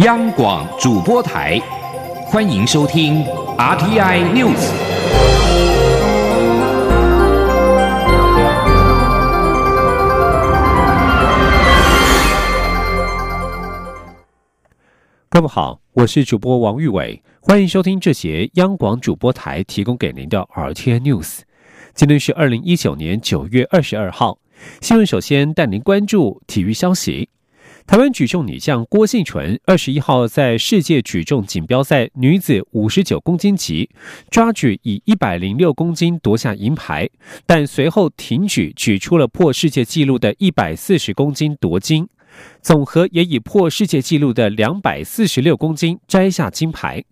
央广主播台，欢迎收听 RTI News。各位好，我是主播王玉伟，欢迎收听这节央广主播台提供给您的 RTI News。今天是二零一九年九月二十二号，新闻首先带您关注体育消息。台湾举重女将郭幸纯二十一号在世界举重锦标赛女子五十九公斤级抓举以一百零六公斤夺下银牌，但随后停举举出了破世界纪录的一百四十公斤夺金，总和也以破世界纪录的两百四十六公斤摘下金牌。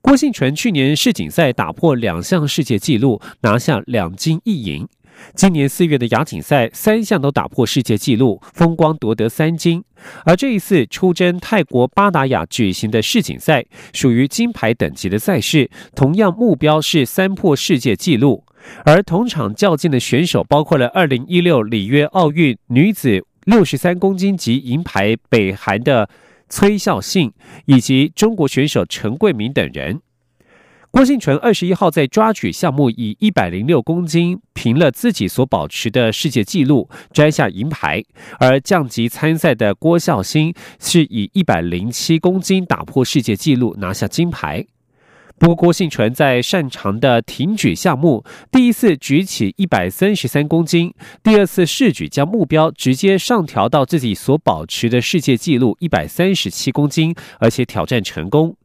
郭幸纯去年世锦赛打破两项世界纪录，拿下两金一银。今年四月的亚锦赛，三项都打破世界纪录，风光夺得三金。而这一次出征泰国巴达雅举行的世锦赛，属于金牌等级的赛事，同样目标是三破世界纪录。而同场较劲的选手包括了二零一六里约奥运女子六十三公斤级银牌北韩的崔孝信，以及中国选手陈桂明等人。郭幸纯二十一号在抓举项目以一百零六公斤平了自己所保持的世界纪录，摘下银牌。而降级参赛的郭孝兴是以一百零七公斤打破世界纪录，拿下金牌。不过，郭幸纯在擅长的挺举项目，第一次举起一百三十三公斤，第二次试举将目标直接上调到自己所保持的世界纪录一百三十七公斤，而且挑战成功。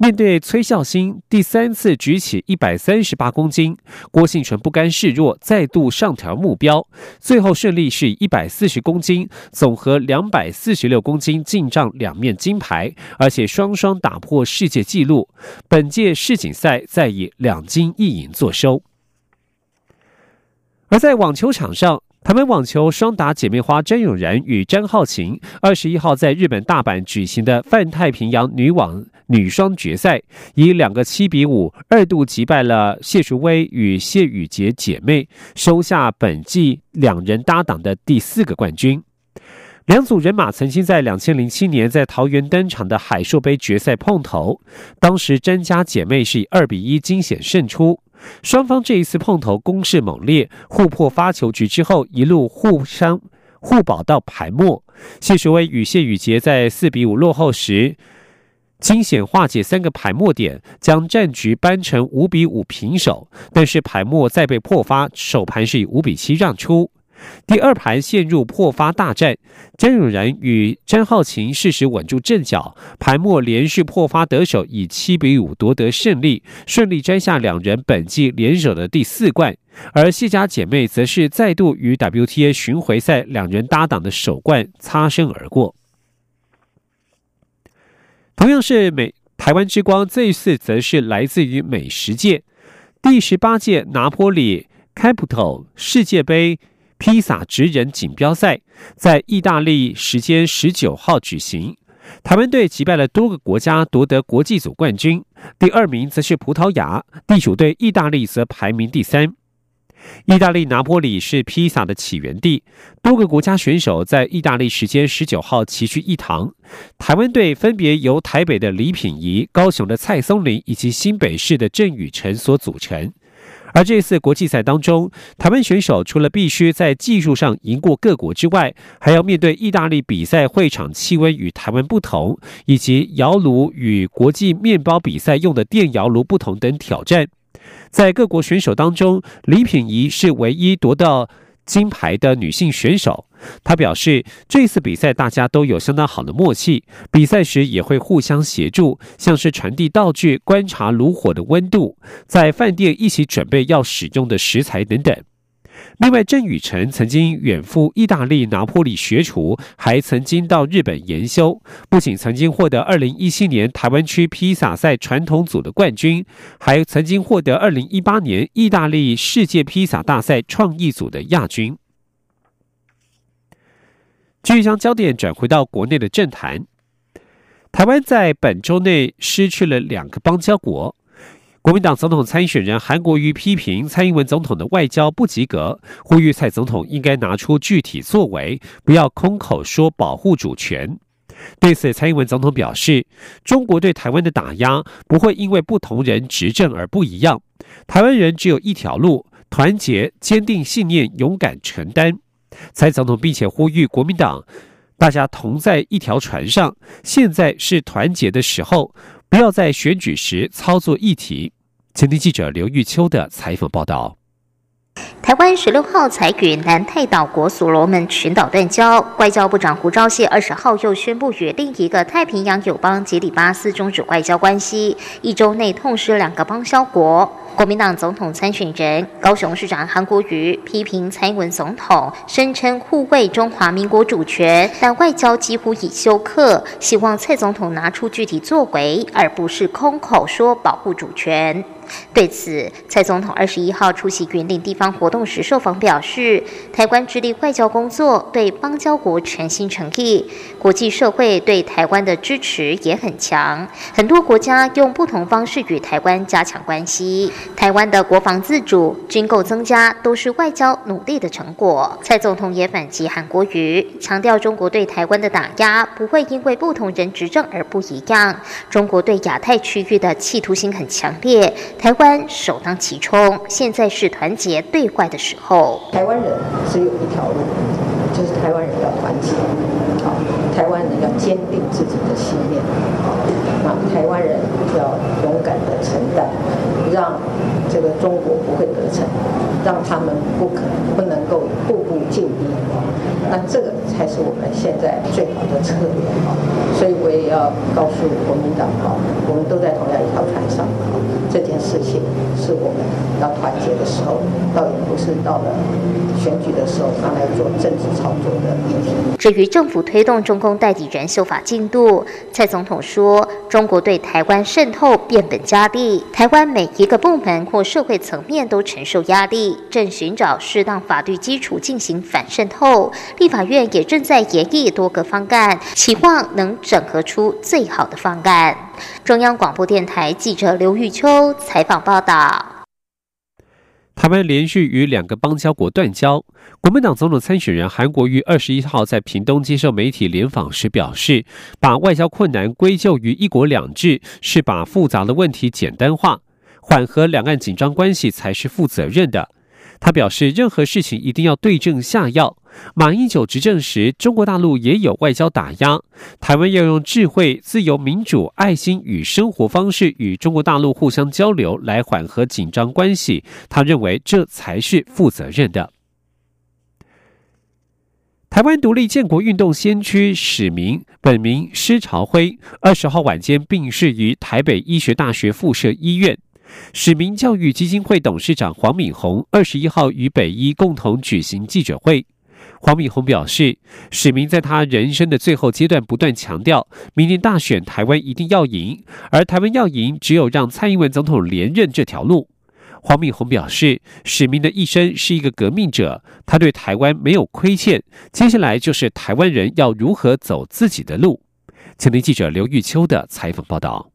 面对崔孝兴第三次举起一百三十八公斤，郭信纯不甘示弱，再度上调目标，最后顺利是一百四十公斤，总和两百四十六公斤进账两面金牌，而且双双打破世界纪录。本届世锦赛再以两金一银作收。而在网球场上。台湾网球双打姐妹花詹永然与詹浩晴，二十一号在日本大阪举行的泛太平洋女网女双决赛，以两个七比五二度击败了谢淑薇与谢宇杰姐妹，收下本季两人搭档的第四个冠军。两组人马曾经在两千零七年在桃园登场的海硕杯决赛碰头，当时詹家姐妹是以二比一惊险胜出。双方这一次碰头攻势猛烈，互破发球局之后，一路互相互保到排末。谢淑薇与谢宇杰在四比五落后时，惊险化解三个排末点，将战局扳成五比五平手。但是排末再被破发，首盘是以五比七让出。第二盘陷入破发大战，詹永然与詹浩晴适时稳住阵脚，盘末连续破发得手，以七比五夺得胜利，顺利摘下两人本季联手的第四冠。而谢家姐妹则是再度与 WTA 巡回赛两人搭档的首冠擦身而过。同样是美台湾之光，这一次则是来自于美食界第十八届拿坡里 Capital 世界杯。披萨职人锦标赛在意大利时间十九号举行，台湾队击败了多个国家夺得国际组冠军，第二名则是葡萄牙，地主队意大利则排名第三。意大利拿坡里是披萨的起源地，多个国家选手在意大利时间十九号齐聚一堂。台湾队分别由台北的李品仪、高雄的蔡松林以及新北市的郑宇成所组成。而这次国际赛当中，台湾选手除了必须在技术上赢过各国之外，还要面对意大利比赛会场气温与台湾不同，以及窑炉与国际面包比赛用的电窑炉不同等挑战。在各国选手当中，李品仪是唯一夺到。金牌的女性选手，她表示，这次比赛大家都有相当好的默契，比赛时也会互相协助，像是传递道具、观察炉火的温度，在饭店一起准备要使用的食材等等。另外，郑宇成曾经远赴意大利拿破里学厨，还曾经到日本研修。不仅曾经获得二零一七年台湾区披萨赛传统组的冠军，还曾经获得二零一八年意大利世界披萨大赛创意组的亚军。继续将焦点转回到国内的政坛，台湾在本周内失去了两个邦交国。国民党总统参选人韩国瑜批评蔡英文总统的外交不及格，呼吁蔡总统应该拿出具体作为，不要空口说保护主权。对此，蔡英文总统表示，中国对台湾的打压不会因为不同人执政而不一样。台湾人只有一条路：团结、坚定信念、勇敢承担。蔡总统并且呼吁国民党，大家同在一条船上，现在是团结的时候，不要在选举时操作议题。前天记者刘玉秋的采访报道。台湾十六号才与南太岛国所罗门群岛断交，外交部长胡昭燮二十号又宣布与另一个太平洋友邦吉里巴斯终止外交关系，一周内痛失两个邦交国。国民党总统参选人高雄市长韩国瑜批评蔡英文总统声称护卫中华民国主权，但外交几乎已休克，希望蔡总统拿出具体作为，而不是空口说保护主权。对此，蔡总统二十一号出席云岭地方活动时受访表示，台湾致力外交工作，对邦交国全心诚意，国际社会对台湾的支持也很强，很多国家用不同方式与台湾加强关系。台湾的国防自主、军购增加，都是外交努力的成果。蔡总统也反击韩国瑜，强调中国对台湾的打压不会因为不同人执政而不一样，中国对亚太区域的企图心很强烈。台湾首当其冲，现在是团结对外的时候。台湾人只有一条路，就是台湾人要团结，好，台湾人要坚定自己的信念，好，那台湾人要勇敢的承担，让中国不会得逞，让他们不可不能够步步进逼，那这个才是我们现在最好的策略啊！所以我也要告诉国民党啊，我们都在同样一条船上。这件事情是我们要团结的时候，倒也不是到了选举的时候他来做政治操作的议题。至于政府推动中共代理人修法进度，蔡总统说，中国对台湾渗透变本加厉，台湾每一个部门或社会层面都承受压力，正寻找适当法律基础进行反渗透。立法院也正在研议多个方案，期望能整合出最好的方案。中央广播电台记者刘玉秋采访报道：台湾连续与两个邦交国断交。国民党总统参选人韩国瑜二十一号在屏东接受媒体联访时表示，把外交困难归咎于一国两制，是把复杂的问题简单化，缓和两岸紧张关系才是负责任的。他表示，任何事情一定要对症下药。马英九执政时，中国大陆也有外交打压，台湾要用智慧、自由、民主、爱心与生活方式与中国大陆互相交流，来缓和紧张关系。他认为这才是负责任的。台湾独立建国运动先驱史明，本名施朝辉，二十号晚间病逝于台北医学大学附设医院。史明教育基金会董事长黄敏宏二十一号与北医共同举行记者会。黄敏宏表示，史明在他人生的最后阶段不断强调，明年大选台湾一定要赢，而台湾要赢，只有让蔡英文总统连任这条路。黄敏宏表示，史明的一生是一个革命者，他对台湾没有亏欠，接下来就是台湾人要如何走自己的路。前天记者刘玉秋的采访报道。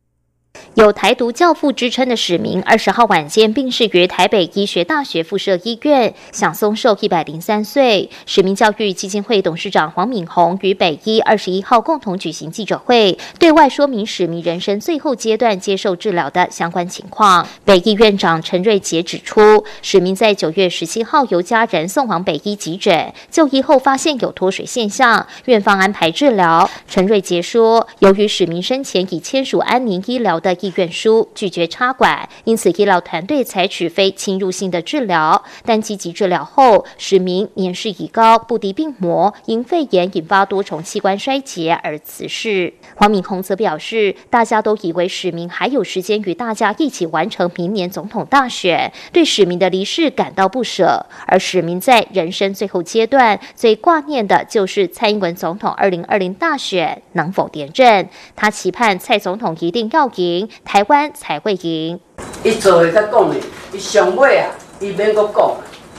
有台独教父之称的史明，二十号晚间病逝于台北医学大学附设医院，享松寿一百零三岁。史明教育基金会董事长黄敏宏与北医二十一号共同举行记者会，对外说明史明人生最后阶段接受治疗的相关情况。北医院长陈瑞杰指出，史明在九月十七号由家人送往北医急诊，就医后发现有脱水现象，院方安排治疗。陈瑞杰说，由于史明生前已签署安宁医疗。的意愿书拒绝插管，因此医疗团队采取非侵入性的治疗。但积极治疗后，史明年事已高，不敌病魔，因肺炎引发多重器官衰竭而辞世。黄敏宏则表示，大家都以为史明还有时间与大家一起完成明年总统大选，对史明的离世感到不舍。而史明在人生最后阶段最挂念的就是蔡英文总统二零二零大选能否连任。他期盼蔡总统一定要赢。台湾才会赢。伊做的才讲的，伊上尾啊，伊免阁讲，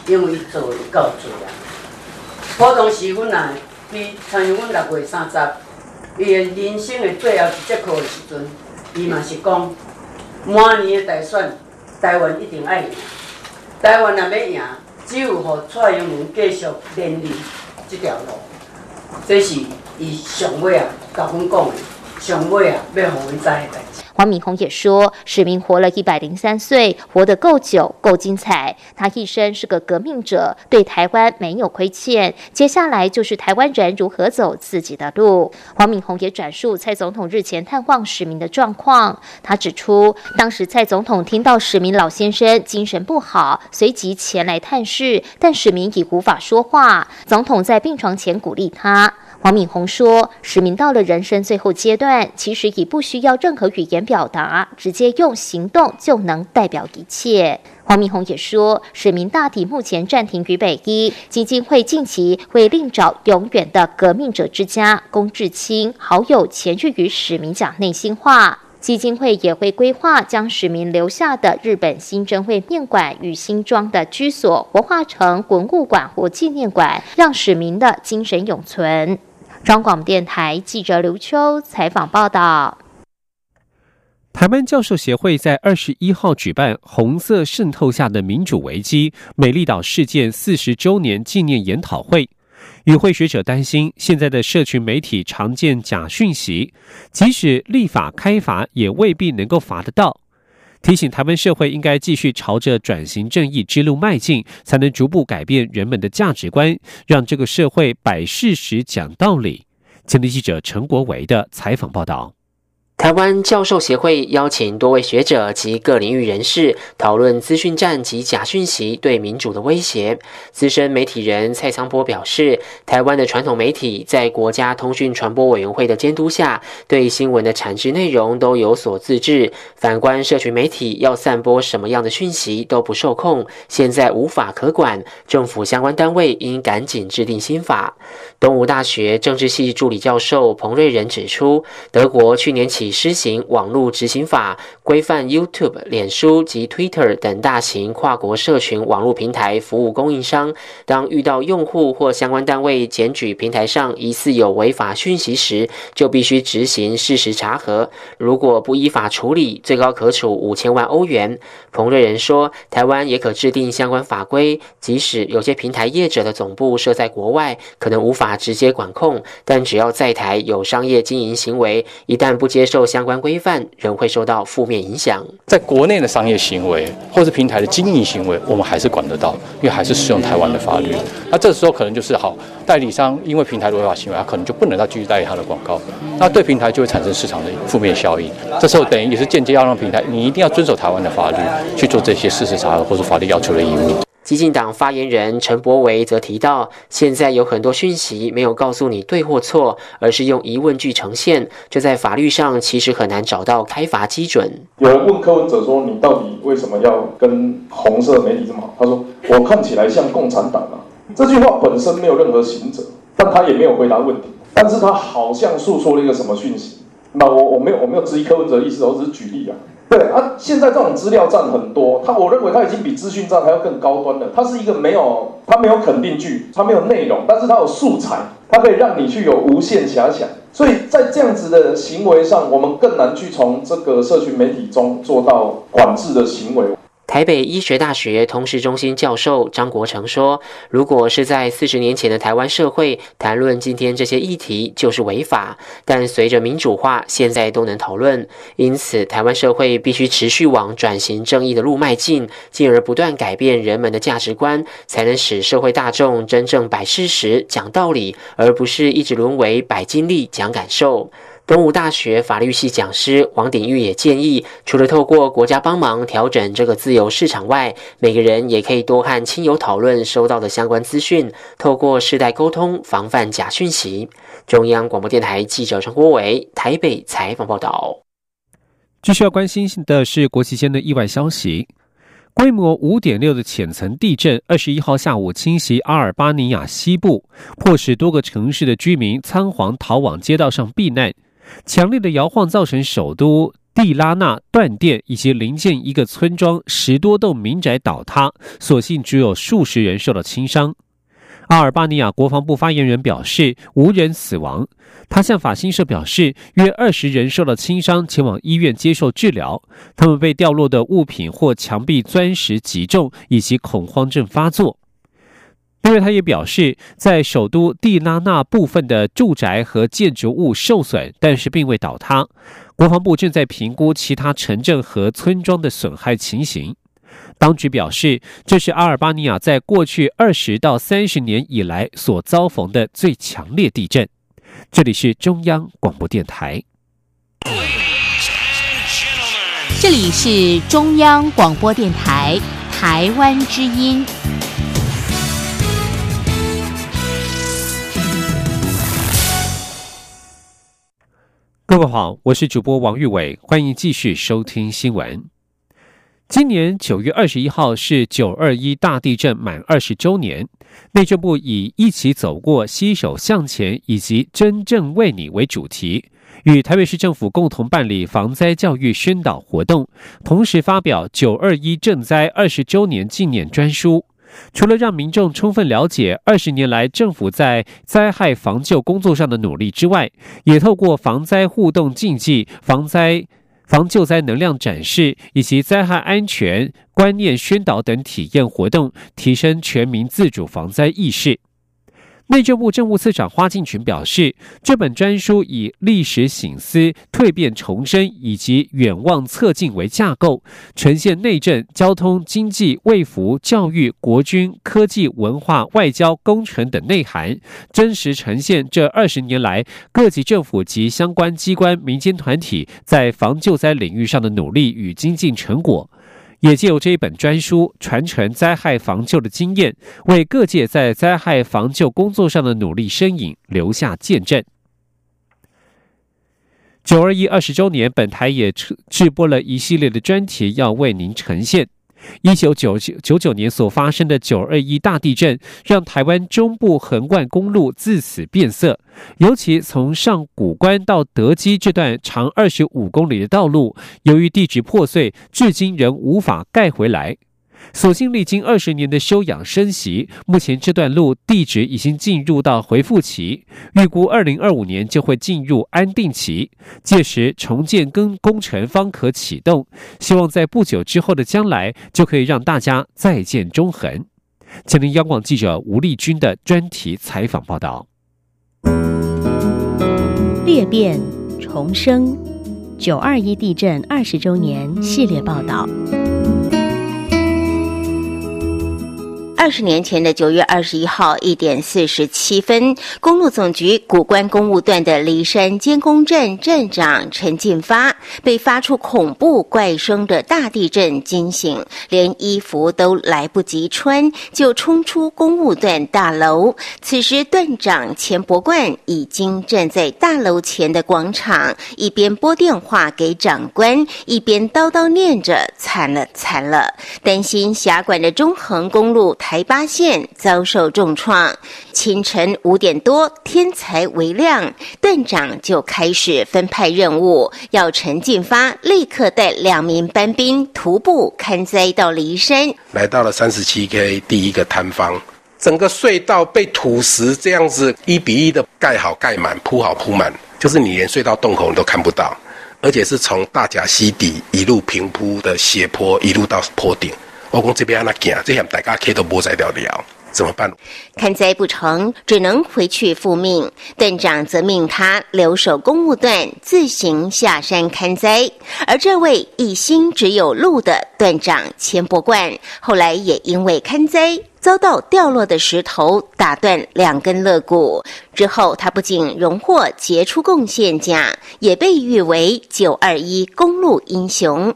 因为伊做够多啊。普通时阮啊，比像阮六月三十，伊的人生的最后一节课的时阵，伊嘛是讲，明年的大选，台湾一定爱赢。台湾若要赢，只有互蔡英文继续连任这条路，这是伊上尾啊甲阮讲的，上尾啊，要互阮知的代志。黄敏宏也说，史明活了一百零三岁，活得够久、够精彩。他一生是个革命者，对台湾没有亏欠。接下来就是台湾人如何走自己的路。黄敏宏也转述蔡总统日前探望史明的状况。他指出，当时蔡总统听到史明老先生精神不好，随即前来探视，但史明已无法说话。总统在病床前鼓励他。黄敏宏说：“史明到了人生最后阶段，其实已不需要任何语言表达，直接用行动就能代表一切。”黄敏宏也说：“史明大体目前暂停于北一基金会，近期会另找永远的革命者之家龚志清好友前去与史明讲内心话。基金会也会规划将史明留下的日本新真会面馆与新庄的居所活化成文物馆或纪念馆，让史明的精神永存。”中广电台记者刘秋采访报道：台湾教授协会在二十一号举办“红色渗透下的民主危机”美丽岛事件四十周年纪念研讨会。与会学者担心，现在的社群媒体常见假讯息，即使立法开罚，也未必能够罚得到。提醒台湾社会应该继续朝着转型正义之路迈进，才能逐步改变人们的价值观，让这个社会摆事实、讲道理。前的记者陈国维的采访报道。台湾教授协会邀请多位学者及各领域人士讨论资讯战及假讯息对民主的威胁。资深媒体人蔡昌波表示，台湾的传统媒体在国家通讯传播委员会的监督下，对新闻的产制内容都有所自治。反观社群媒体，要散播什么样的讯息都不受控，现在无法可管。政府相关单位应赶紧制定新法。东吴大学政治系助理教授彭瑞仁指出，德国去年起。施行网络执行法，规范 YouTube、脸书及 Twitter 等大型跨国社群网络平台服务供应商，当遇到用户或相关单位检举平台上疑似有违法讯息时，就必须执行事实查核。如果不依法处理，最高可处五千万欧元。彭瑞仁说，台湾也可制定相关法规，即使有些平台业者的总部设在国外，可能无法直接管控，但只要在台有商业经营行为，一旦不接受。受相关规范，仍会受到负面影响。在国内的商业行为或是平台的经营行为，我们还是管得到，因为还是适用台湾的法律。那这时候可能就是好，代理商因为平台的违法行为，他可能就不能再继续代理他的广告，那对平台就会产生市场的负面效应。这时候等于也是间接要让平台，你一定要遵守台湾的法律去做这些事实查核或者法律要求的义务。激进党发言人陈柏维则提到，现在有很多讯息没有告诉你对或错，而是用疑问句呈现，这在法律上其实很难找到开罚基准。有人问柯文哲说：“你到底为什么要跟红色媒体这么好？”他说：“我看起来像共产党啊。”这句话本身没有任何行者，但他也没有回答问题，但是他好像诉说了一个什么讯息。那我我没有我没有质疑柯文哲的意思，我只是举例啊。对啊，现在这种资料站很多，它我认为它已经比资讯站还要更高端了。它是一个没有，它没有肯定句，它没有内容，但是它有素材，它可以让你去有无限遐想。所以在这样子的行为上，我们更难去从这个社群媒体中做到管制的行为。台北医学大学通识中心教授张国成说：“如果是在四十年前的台湾社会谈论今天这些议题，就是违法。但随着民主化，现在都能讨论。因此，台湾社会必须持续往转型正义的路迈进，进而不断改变人们的价值观，才能使社会大众真正摆事实、讲道理，而不是一直沦为摆经历、讲感受。”东吴大学法律系讲师王鼎玉也建议，除了透过国家帮忙调整这个自由市场外，每个人也可以多和亲友讨论收到的相关资讯，透过世代沟通，防范假讯息。中央广播电台记者陈国伟台北采访报道。继续要关心的是国际间的意外消息，规模五点六的浅层地震，二十一号下午侵袭阿尔巴尼亚西部，迫使多个城市的居民仓皇逃往街道上避难。强烈的摇晃造成首都蒂拉纳断电，以及临近一个村庄十多栋民宅倒塌，所幸只有数十人受到轻伤。阿尔巴尼亚国防部发言人表示，无人死亡。他向法新社表示，约二十人受到轻伤，前往医院接受治疗。他们被掉落的物品或墙壁钻石击中，以及恐慌症发作。因为，他也表示，在首都蒂拉纳部分的住宅和建筑物受损，但是并未倒塌。国防部正在评估其他城镇和村庄的损害情形。当局表示，这是阿尔巴尼亚在过去二十到三十年以来所遭逢的最强烈地震。这里是中央广播电台。这里是中央广播电台台湾之音。各位好，我是主播王玉伟，欢迎继续收听新闻。今年九月二十一号是九二一大地震满二十周年，内政部以“一起走过，携手向前”以及“真正为你”为主题，与台北市政府共同办理防灾教育宣导活动，同时发表九二一震灾二十周年纪念专书。除了让民众充分了解二十年来政府在灾害防救工作上的努力之外，也透过防灾互动竞技、防灾防救灾能量展示以及灾害安全观念宣导等体验活动，提升全民自主防灾意识。内政部政务次长花敬群表示，这本专书以历史醒思、蜕变重生以及远望侧进为架构，呈现内政、交通、经济、卫福、教育、国军、科技、文化、外交、工程等内涵，真实呈现这二十年来各级政府及相关机关、民间团体在防救灾领域上的努力与精进成果。也借由这一本专书，传承灾害防救的经验，为各界在灾害防救工作上的努力身影留下见证。九二一二十周年，本台也制播了一系列的专题，要为您呈现。一九九九九九年所发生的九二一大地震，让台湾中部横贯公路自此变色。尤其从上古关到德基这段长二十五公里的道路，由于地质破碎，至今仍无法盖回来。所幸历经二十年的休养生息，目前这段路地质已经进入到回复期，预估二零二五年就会进入安定期，届时重建跟工程方可启动，希望在不久之后的将来就可以让大家再见中横。吉林央广记者吴丽君的专题采访报道。裂变重生，九二一地震二十周年系列报道。二十年前的九月二十一号一点四十七分，公路总局古关公务段的梨山监工站站长陈进发被发出恐怖怪声的大地震惊醒，连衣服都来不及穿，就冲出公务段大楼。此时，段长钱伯冠已经站在大楼前的广场，一边拨电话给长官，一边叨叨念着：“惨了，惨了！”担心辖管的中横公路台。八线遭受重创，清晨五点多，天才微亮，段长就开始分派任务，要陈进发立刻带两名班兵徒步勘灾到骊山。来到了三十七 K 第一个摊方，整个隧道被土石这样子一比一的盖好盖满，铺好铺满，就是你连隧道洞口你都看不到，而且是从大甲溪底一路平铺的斜坡，一路到坡顶。我讲这边那行，这样大家开都无在了了，怎么办？看灾不成，只能回去复命。段长则命他留守公务段，自行下山看灾。而这位一心只有路的段长钱伯冠，后来也因为看灾，遭到掉落的石头打断两根肋骨。之后，他不仅荣获杰出贡献奖，也被誉为九二一公路英雄。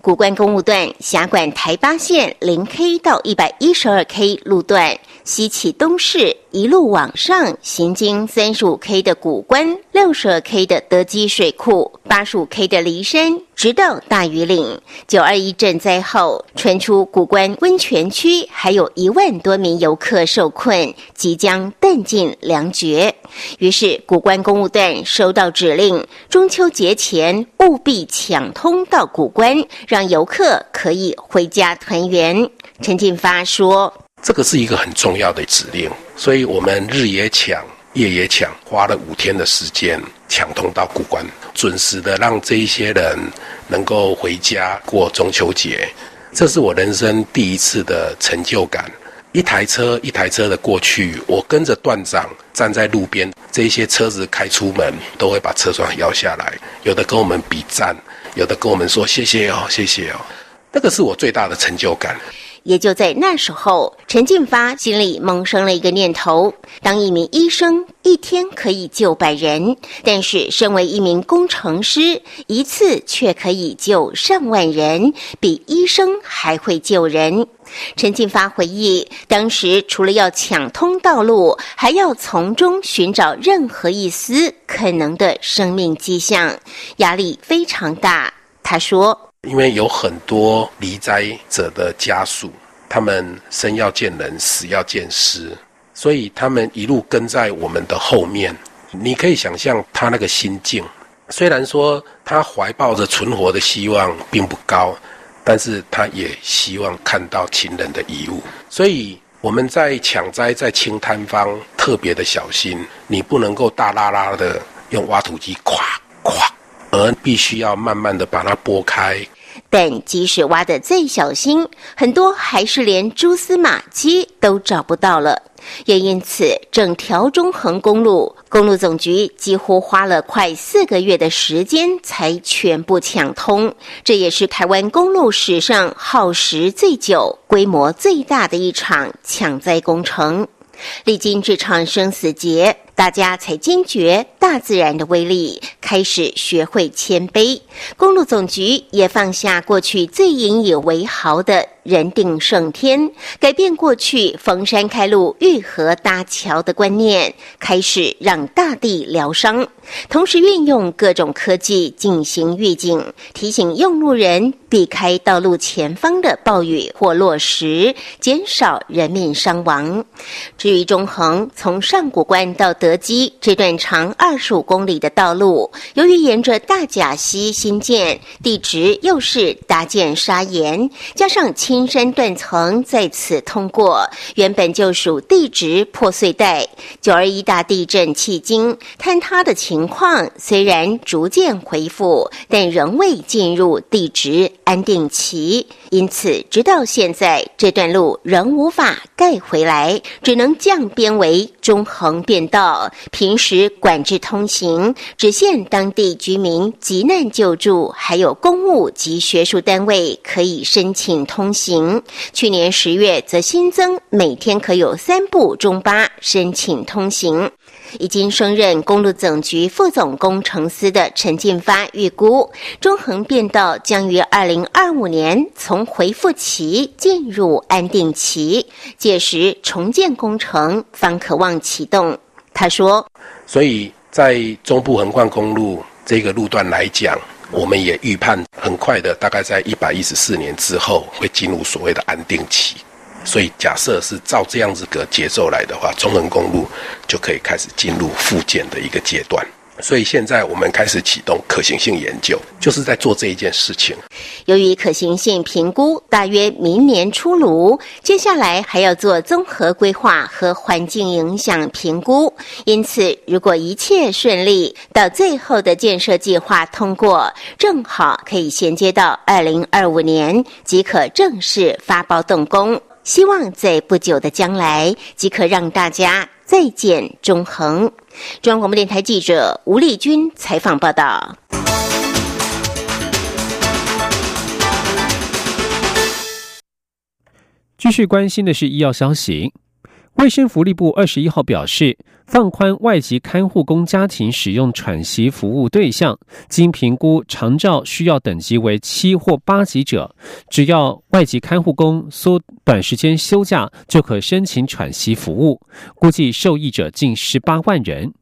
古关公路段辖管台八线零 K 到一百一十二 K 路段，西起东市，一路往上，行经三十五 K 的古关、六十二 K 的德基水库、八十五 K 的骊山，直到大屿岭。九二一震灾后，传出古关温泉区还有一万多名游客受困，即将弹尽粮绝。于是，古关公务段收到指令，中秋节前务必抢通到古关。让游客可以回家团圆。陈进发说：“这个是一个很重要的指令，所以我们日夜抢，夜也抢，花了五天的时间抢通到古关，准时的让这一些人能够回家过中秋节。这是我人生第一次的成就感，一台车一台车的过去，我跟着段长站在路边，这些车子开出门都会把车窗摇下来，有的跟我们比赞，有的跟我们说谢谢哦，谢谢哦，那个是我最大的成就感。也就在那时候，陈进发心里萌生了一个念头：当一名医生，一天可以救百人；但是，身为一名工程师，一次却可以救上万人，比医生还会救人。陈进发回忆，当时除了要抢通道路，还要从中寻找任何一丝可能的生命迹象，压力非常大。他说。因为有很多离灾者的家属，他们生要见人，死要见尸，所以他们一路跟在我们的后面。你可以想象他那个心境。虽然说他怀抱着存活的希望并不高，但是他也希望看到亲人的遗物。所以我们在抢灾、在清摊方特别的小心，你不能够大拉拉的用挖土机咵咵，而必须要慢慢的把它拨开。但即使挖得再小心，很多还是连蛛丝马迹都找不到了。也因此，整条中横公路，公路总局几乎花了快四个月的时间才全部抢通。这也是台湾公路史上耗时最久、规模最大的一场抢灾工程。历经这场生死劫。大家才惊觉大自然的威力，开始学会谦卑。公路总局也放下过去最引以为豪的人定胜天，改变过去逢山开路、遇河搭桥的观念，开始让大地疗伤。同时运用各种科技进行预警，提醒用路人避开道路前方的暴雨或落石，减少人命伤亡。至于中横，从上古关到德基这段长二十五公里的道路，由于沿着大甲溪新建，地质又是搭建砂岩，加上金山断层在此通过，原本就属地质破碎带。九二一大地震迄今，坍塌的情况虽然逐渐恢复，但仍未进入地质安定期。因此，直到现在，这段路仍无法盖回来，只能降编为中横便道，平时管制通行，只限当地居民急难救助，还有公务及学术单位可以申请通行。去年十月，则新增每天可有三部中巴申请通行。已经升任公路总局副总工程司的陈进发预估，中横便道将于二零二五年从回复期进入安定期，届时重建工程方可望启动。他说：“所以在中部横贯公路这个路段来讲，我们也预判很快的，大概在一百一十四年之后会进入所谓的安定期。”所以，假设是照这样子个节奏来的话，中横公路就可以开始进入复建的一个阶段。所以，现在我们开始启动可行性研究，就是在做这一件事情。由于可行性评估大约明年出炉，接下来还要做综合规划和环境影响评估。因此，如果一切顺利，到最后的建设计划通过，正好可以衔接到二零二五年，即可正式发包动工。希望在不久的将来即可让大家再见中恒。中央广播电台记者吴丽君采访报道。继续关心的是医药消息。卫生福利部二十一号表示，放宽外籍看护工家庭使用喘息服务对象，经评估长照需要等级为七或八级者，只要外籍看护工缩短时间休假，就可申请喘息服务。估计受益者近十八万人。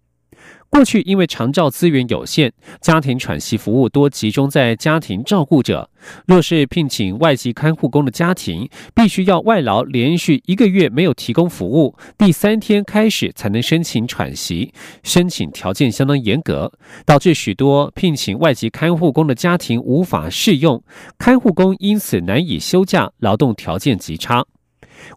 过去因为长照资源有限，家庭喘息服务多集中在家庭照顾者。若是聘请外籍看护工的家庭，必须要外劳连续一个月没有提供服务，第三天开始才能申请喘息，申请条件相当严格，导致许多聘请外籍看护工的家庭无法适用，看护工因此难以休假，劳动条件极差。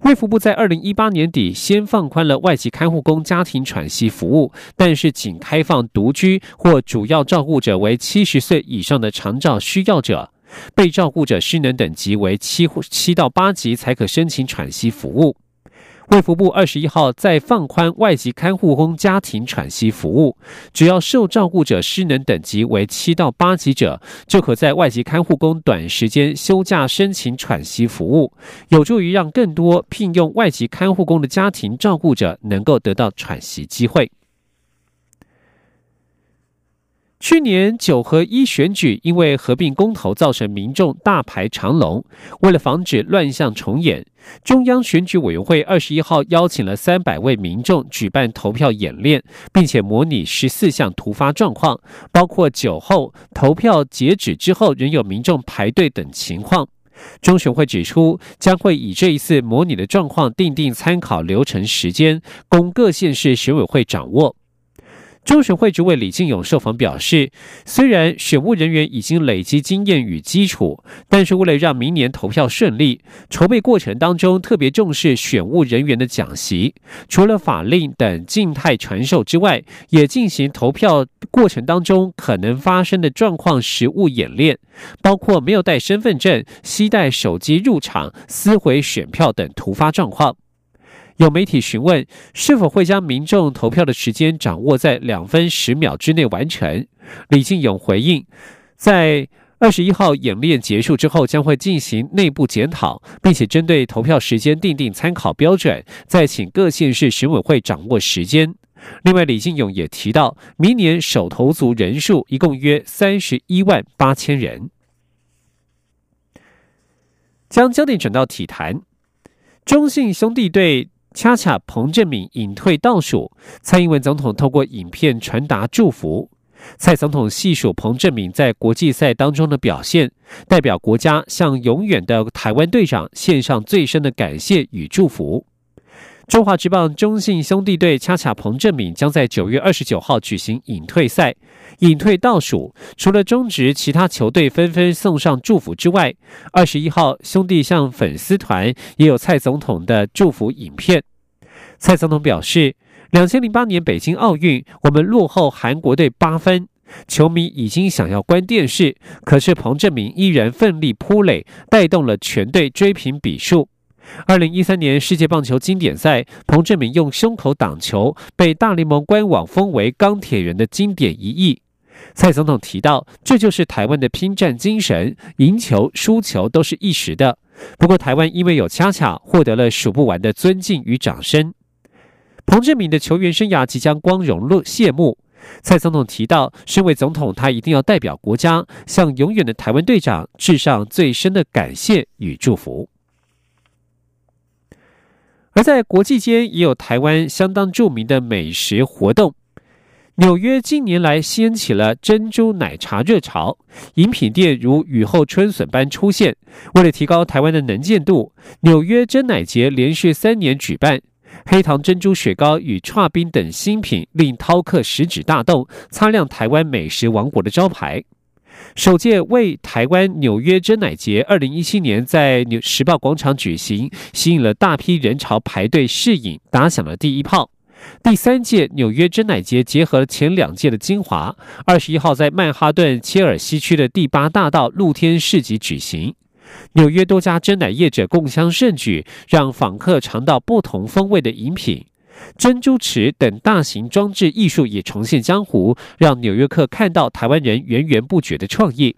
卫福部在二零一八年底先放宽了外籍看护工家庭喘息服务，但是仅开放独居或主要照顾者为七十岁以上的长照需要者，被照顾者失能等级为七七到八级才可申请喘息服务。卫福部二十一号再放宽外籍看护工家庭喘息服务，只要受照顾者失能等级为七到八级者，就可在外籍看护工短时间休假申请喘息服务，有助于让更多聘用外籍看护工的家庭照顾者能够得到喘息机会。去年九合一选举因为合并公投造成民众大排长龙，为了防止乱象重演，中央选举委员会二十一号邀请了三百位民众举办投票演练，并且模拟十四项突发状况，包括酒后、投票截止之后仍有民众排队等情况。中选会指出，将会以这一次模拟的状况定定参考流程时间，供各县市选委会掌握。中选会主委李进勇受访表示，虽然选务人员已经累积经验与基础，但是为了让明年投票顺利，筹备过程当中特别重视选务人员的讲习，除了法令等静态传授之外，也进行投票过程当中可能发生的状况实务演练，包括没有带身份证、携带手机入场、撕毁选票等突发状况。有媒体询问是否会将民众投票的时间掌握在两分十秒之内完成，李进勇回应，在二十一号演练结束之后，将会进行内部检讨，并且针对投票时间定定参考标准，再请各县市选委会掌握时间。另外，李进勇也提到，明年首投族人数一共约三十一万八千人。将焦点转到体坛，中信兄弟队。恰恰彭正敏隐退倒数，蔡英文总统透过影片传达祝福。蔡总统细数彭正敏在国际赛当中的表现，代表国家向永远的台湾队长献上最深的感谢与祝福。中华职棒中信兄弟队恰恰彭正敏将在九月二十九号举行隐退赛，隐退倒数，除了中职其他球队纷纷送上祝福之外，二十一号兄弟向粉丝团也有蔡总统的祝福影片。蔡总统表示，两千零八年北京奥运我们落后韩国队八分，球迷已经想要关电视，可是彭正明依然奋力扑垒，带动了全队追平比数。二零一三年世界棒球经典赛，彭正明用胸口挡球，被大联盟官网封为“钢铁人”的经典一役。蔡总统提到，这就是台湾的拼战精神，赢球输球都是一时的。不过，台湾因为有恰恰，获得了数不完的尊敬与掌声。彭志明的球员生涯即将光荣落谢幕。蔡总统提到，身为总统，他一定要代表国家，向永远的台湾队长致上最深的感谢与祝福。而在国际间也有台湾相当著名的美食活动。纽约近年来掀起了珍珠奶茶热潮，饮品店如雨后春笋般出现。为了提高台湾的能见度，纽约珍奶节连续三年举办，黑糖珍珠雪糕与串冰等新品令饕客食指大动，擦亮台湾美食王国的招牌。首届为台湾纽约珍奶节，二零一七年在纽时报广场举行，吸引了大批人潮排队试饮，打响了第一炮。第三届纽约珍奶节结合了前两届的精华，二十一号在曼哈顿切尔西区的第八大道露天市集举行，纽约多家珍奶业者共襄盛举，让访客尝到不同风味的饮品。珍珠池等大型装置艺术也重现江湖，让纽约客看到台湾人源源不绝的创意。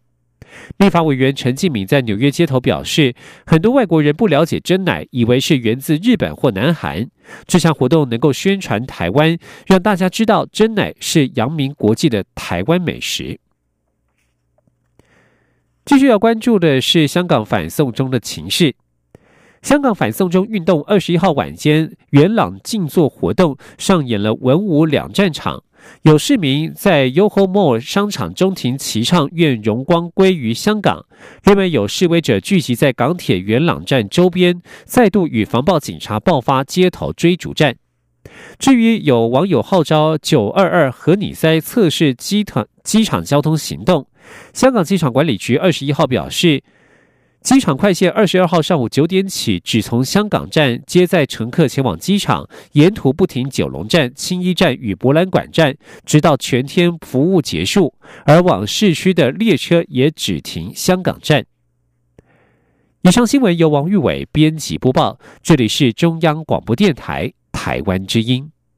立法委员陈继敏在纽约街头表示，很多外国人不了解真奶，以为是源自日本或南韩。这项活动能够宣传台湾，让大家知道真奶是扬名国际的台湾美食。继续要关注的是香港反送中的情势。香港反送中运动二十一号晚间，元朗静坐活动上演了文武两战场，有市民在 YOHO Mall 商场中庭齐唱“愿荣光归于香港”，另外有示威者聚集在港铁元朗站周边，再度与防暴警察爆发街头追逐战。至于有网友号召“九二二和你塞”测试机团机场交通行动，香港机场管理局二十一号表示。机场快线二十二号上午九点起，只从香港站接载乘客前往机场，沿途不停九龙站、青衣站与博览馆站，直到全天服务结束。而往市区的列车也只停香港站。以上新闻由王玉伟编辑播报，这里是中央广播电台台湾之音。